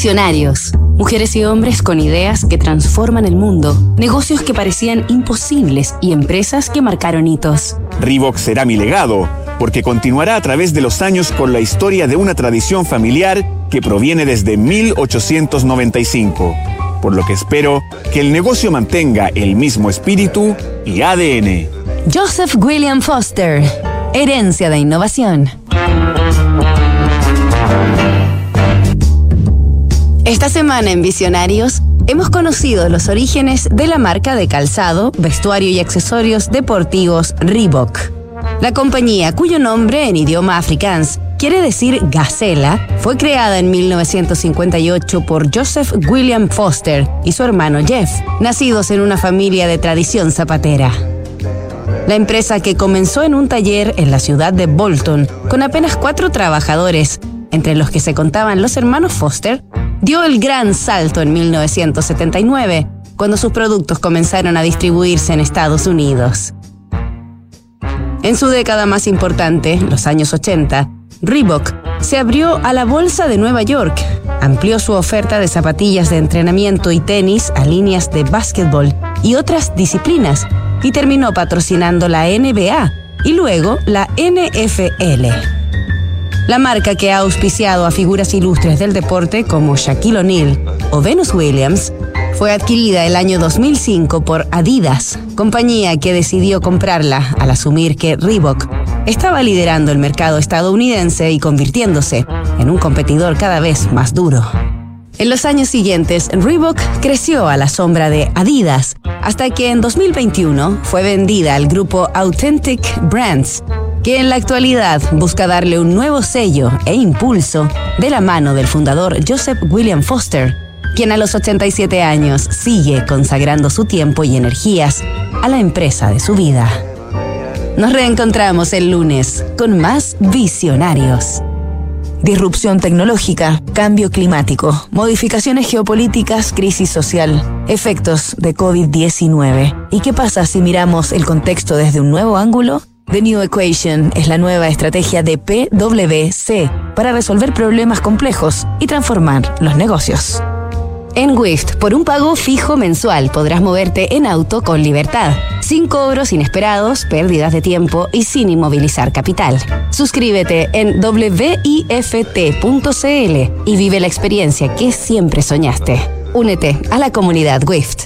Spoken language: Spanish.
Visionarios. Mujeres y hombres con ideas que transforman el mundo, negocios que parecían imposibles y empresas que marcaron hitos. Reebok será mi legado, porque continuará a través de los años con la historia de una tradición familiar que proviene desde 1895. Por lo que espero que el negocio mantenga el mismo espíritu y ADN. Joseph William Foster. Herencia de innovación. Esta semana en Visionarios hemos conocido los orígenes de la marca de calzado, vestuario y accesorios deportivos Reebok. La compañía, cuyo nombre en idioma afrikaans quiere decir gacela, fue creada en 1958 por Joseph William Foster y su hermano Jeff, nacidos en una familia de tradición zapatera. La empresa que comenzó en un taller en la ciudad de Bolton con apenas cuatro trabajadores, entre los que se contaban los hermanos Foster, dio el gran salto en 1979, cuando sus productos comenzaron a distribuirse en Estados Unidos. En su década más importante, los años 80, Reebok se abrió a la Bolsa de Nueva York, amplió su oferta de zapatillas de entrenamiento y tenis a líneas de básquetbol y otras disciplinas, y terminó patrocinando la NBA y luego la NFL. La marca que ha auspiciado a figuras ilustres del deporte como Shaquille O'Neal o Venus Williams fue adquirida el año 2005 por Adidas, compañía que decidió comprarla al asumir que Reebok estaba liderando el mercado estadounidense y convirtiéndose en un competidor cada vez más duro. En los años siguientes, Reebok creció a la sombra de Adidas, hasta que en 2021 fue vendida al grupo Authentic Brands, que en la actualidad busca darle un nuevo sello e impulso de la mano del fundador Joseph William Foster, quien a los 87 años sigue consagrando su tiempo y energías a la empresa de su vida. Nos reencontramos el lunes con más visionarios. Disrupción tecnológica, cambio climático, modificaciones geopolíticas, crisis social, efectos de COVID-19. ¿Y qué pasa si miramos el contexto desde un nuevo ángulo? The New Equation es la nueva estrategia de PwC para resolver problemas complejos y transformar los negocios. En Wift, por un pago fijo mensual podrás moverte en auto con libertad, sin cobros inesperados, pérdidas de tiempo y sin inmovilizar capital. Suscríbete en wift.cl y vive la experiencia que siempre soñaste. Únete a la comunidad Wift.